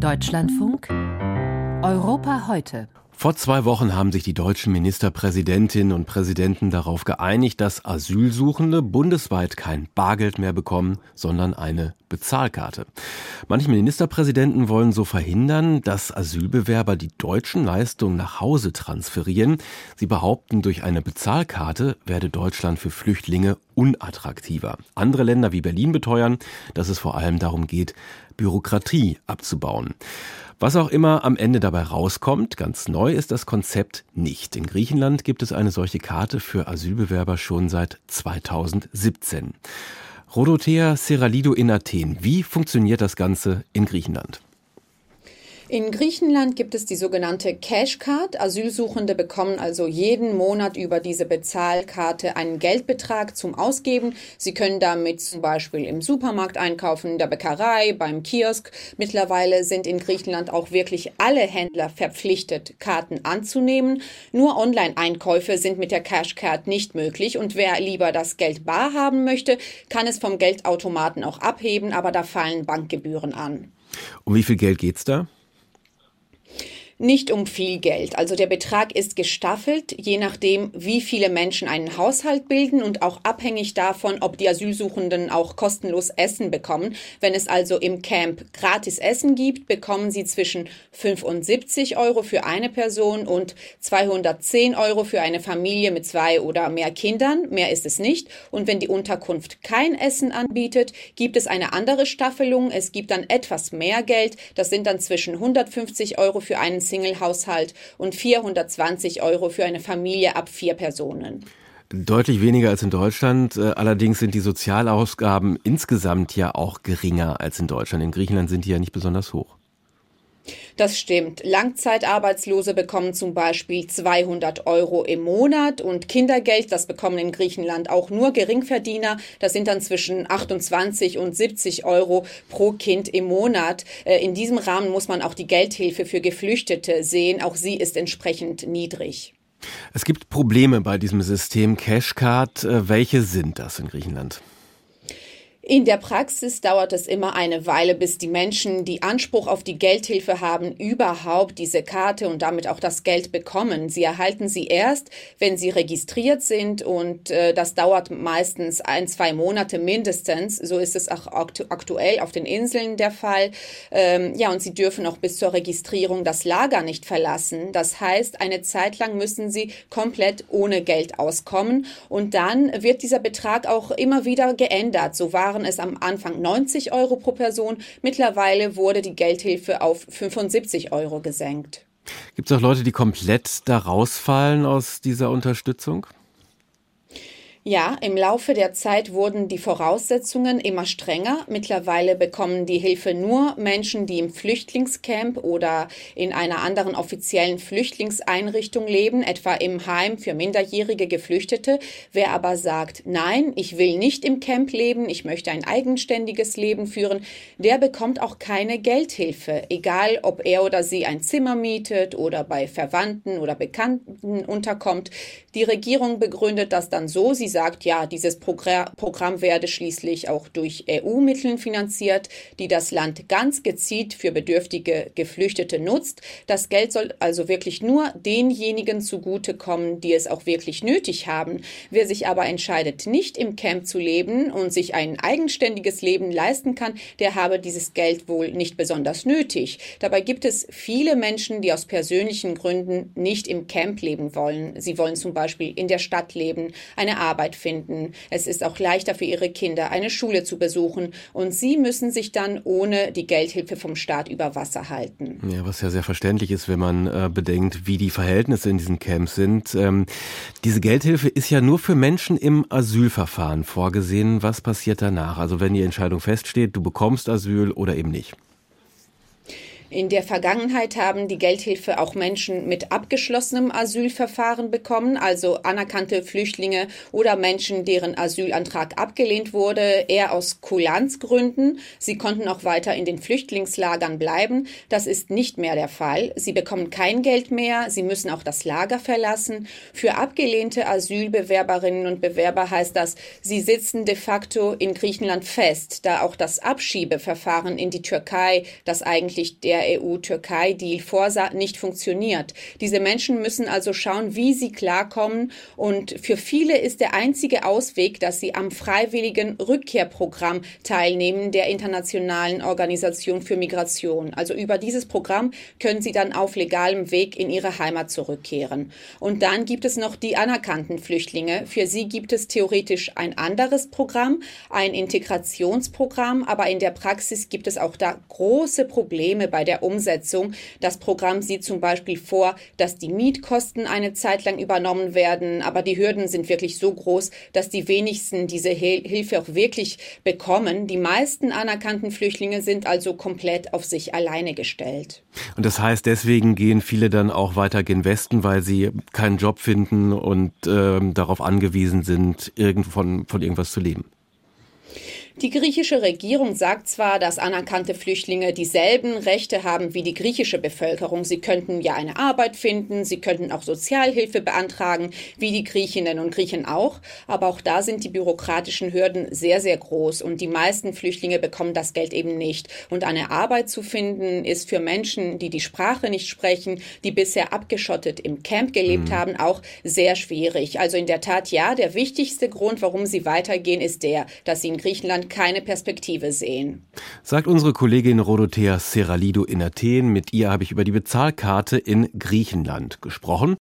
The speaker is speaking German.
Deutschlandfunk Europa heute. Vor zwei Wochen haben sich die deutschen Ministerpräsidentinnen und Präsidenten darauf geeinigt, dass Asylsuchende bundesweit kein Bargeld mehr bekommen, sondern eine Bezahlkarte. Manche Ministerpräsidenten wollen so verhindern, dass Asylbewerber die deutschen Leistungen nach Hause transferieren. Sie behaupten, durch eine Bezahlkarte werde Deutschland für Flüchtlinge unattraktiver. Andere Länder wie Berlin beteuern, dass es vor allem darum geht, Bürokratie abzubauen. Was auch immer am Ende dabei rauskommt, ganz neu ist das Konzept nicht. In Griechenland gibt es eine solche Karte für Asylbewerber schon seit 2017. Rodothea Seralido in Athen. Wie funktioniert das Ganze in Griechenland? In Griechenland gibt es die sogenannte Cashcard. Asylsuchende bekommen also jeden Monat über diese Bezahlkarte einen Geldbetrag zum Ausgeben. Sie können damit zum Beispiel im Supermarkt einkaufen, in der Bäckerei, beim Kiosk. Mittlerweile sind in Griechenland auch wirklich alle Händler verpflichtet, Karten anzunehmen. Nur Online-Einkäufe sind mit der Cashcard nicht möglich. Und wer lieber das Geld bar haben möchte, kann es vom Geldautomaten auch abheben, aber da fallen Bankgebühren an. Um wie viel Geld geht's da? Nicht um viel Geld. Also der Betrag ist gestaffelt, je nachdem, wie viele Menschen einen Haushalt bilden und auch abhängig davon, ob die Asylsuchenden auch kostenlos Essen bekommen. Wenn es also im Camp gratis Essen gibt, bekommen sie zwischen 75 Euro für eine Person und 210 Euro für eine Familie mit zwei oder mehr Kindern. Mehr ist es nicht. Und wenn die Unterkunft kein Essen anbietet, gibt es eine andere Staffelung. Es gibt dann etwas mehr Geld. Das sind dann zwischen 150 Euro für einen Single-Haushalt und 420 Euro für eine Familie ab vier Personen. Deutlich weniger als in Deutschland. Äh, allerdings sind die Sozialausgaben insgesamt ja auch geringer als in Deutschland. In Griechenland sind die ja nicht besonders hoch. Das stimmt. Langzeitarbeitslose bekommen zum Beispiel 200 Euro im Monat und Kindergeld, das bekommen in Griechenland auch nur Geringverdiener. Das sind dann zwischen 28 und 70 Euro pro Kind im Monat. Äh, in diesem Rahmen muss man auch die Geldhilfe für Geflüchtete sehen. Auch sie ist entsprechend niedrig. Es gibt Probleme bei diesem System Cashcard. Äh, welche sind das in Griechenland? In der Praxis dauert es immer eine Weile, bis die Menschen, die Anspruch auf die Geldhilfe haben, überhaupt diese Karte und damit auch das Geld bekommen. Sie erhalten sie erst, wenn sie registriert sind und äh, das dauert meistens ein, zwei Monate mindestens. So ist es auch aktu aktuell auf den Inseln der Fall. Ähm, ja, und sie dürfen auch bis zur Registrierung das Lager nicht verlassen. Das heißt, eine Zeit lang müssen sie komplett ohne Geld auskommen und dann wird dieser Betrag auch immer wieder geändert. So waren waren es am Anfang 90 Euro pro Person. Mittlerweile wurde die Geldhilfe auf 75 Euro gesenkt. Gibt es auch Leute, die komplett da rausfallen aus dieser Unterstützung? Ja, im Laufe der Zeit wurden die Voraussetzungen immer strenger. Mittlerweile bekommen die Hilfe nur Menschen, die im Flüchtlingscamp oder in einer anderen offiziellen Flüchtlingseinrichtung leben, etwa im Heim für minderjährige Geflüchtete. Wer aber sagt, nein, ich will nicht im Camp leben, ich möchte ein eigenständiges Leben führen, der bekommt auch keine Geldhilfe, egal ob er oder sie ein Zimmer mietet oder bei Verwandten oder Bekannten unterkommt. Die Regierung begründet das dann so, sie sagt, ja, dieses Programm werde schließlich auch durch EU-Mitteln finanziert, die das Land ganz gezielt für bedürftige Geflüchtete nutzt. Das Geld soll also wirklich nur denjenigen zugutekommen, die es auch wirklich nötig haben. Wer sich aber entscheidet, nicht im Camp zu leben und sich ein eigenständiges Leben leisten kann, der habe dieses Geld wohl nicht besonders nötig. Dabei gibt es viele Menschen, die aus persönlichen Gründen nicht im Camp leben wollen. Sie wollen zum Beispiel in der Stadt leben, eine Arbeit Arbeit finden. Es ist auch leichter für ihre Kinder, eine Schule zu besuchen. Und sie müssen sich dann ohne die Geldhilfe vom Staat über Wasser halten. Ja, was ja sehr verständlich ist, wenn man äh, bedenkt, wie die Verhältnisse in diesen Camps sind. Ähm, diese Geldhilfe ist ja nur für Menschen im Asylverfahren vorgesehen. Was passiert danach? Also wenn die Entscheidung feststeht, du bekommst Asyl oder eben nicht. In der Vergangenheit haben die Geldhilfe auch Menschen mit abgeschlossenem Asylverfahren bekommen, also anerkannte Flüchtlinge oder Menschen, deren Asylantrag abgelehnt wurde, eher aus Kulanzgründen. Sie konnten auch weiter in den Flüchtlingslagern bleiben. Das ist nicht mehr der Fall. Sie bekommen kein Geld mehr. Sie müssen auch das Lager verlassen. Für abgelehnte Asylbewerberinnen und Bewerber heißt das, sie sitzen de facto in Griechenland fest, da auch das Abschiebeverfahren in die Türkei, das eigentlich der der EU-Türkei-Deal vorsah, nicht funktioniert. Diese Menschen müssen also schauen, wie sie klarkommen. Und für viele ist der einzige Ausweg, dass sie am freiwilligen Rückkehrprogramm teilnehmen der Internationalen Organisation für Migration. Also über dieses Programm können sie dann auf legalem Weg in ihre Heimat zurückkehren. Und dann gibt es noch die anerkannten Flüchtlinge. Für sie gibt es theoretisch ein anderes Programm, ein Integrationsprogramm, aber in der Praxis gibt es auch da große Probleme bei der Umsetzung. Das Programm sieht zum Beispiel vor, dass die Mietkosten eine Zeit lang übernommen werden, aber die Hürden sind wirklich so groß, dass die wenigsten diese Hilfe auch wirklich bekommen. Die meisten anerkannten Flüchtlinge sind also komplett auf sich alleine gestellt. Und das heißt, deswegen gehen viele dann auch weiter gen Westen, weil sie keinen Job finden und äh, darauf angewiesen sind, irgend von, von irgendwas zu leben. Die griechische Regierung sagt zwar, dass anerkannte Flüchtlinge dieselben Rechte haben wie die griechische Bevölkerung. Sie könnten ja eine Arbeit finden, sie könnten auch Sozialhilfe beantragen, wie die Griechinnen und Griechen auch. Aber auch da sind die bürokratischen Hürden sehr, sehr groß und die meisten Flüchtlinge bekommen das Geld eben nicht. Und eine Arbeit zu finden ist für Menschen, die die Sprache nicht sprechen, die bisher abgeschottet im Camp gelebt mhm. haben, auch sehr schwierig. Also in der Tat ja, der wichtigste Grund, warum sie weitergehen, ist der, dass sie in Griechenland keine Perspektive sehen. Sagt unsere Kollegin Rodothea Serralido in Athen. Mit ihr habe ich über die Bezahlkarte in Griechenland gesprochen.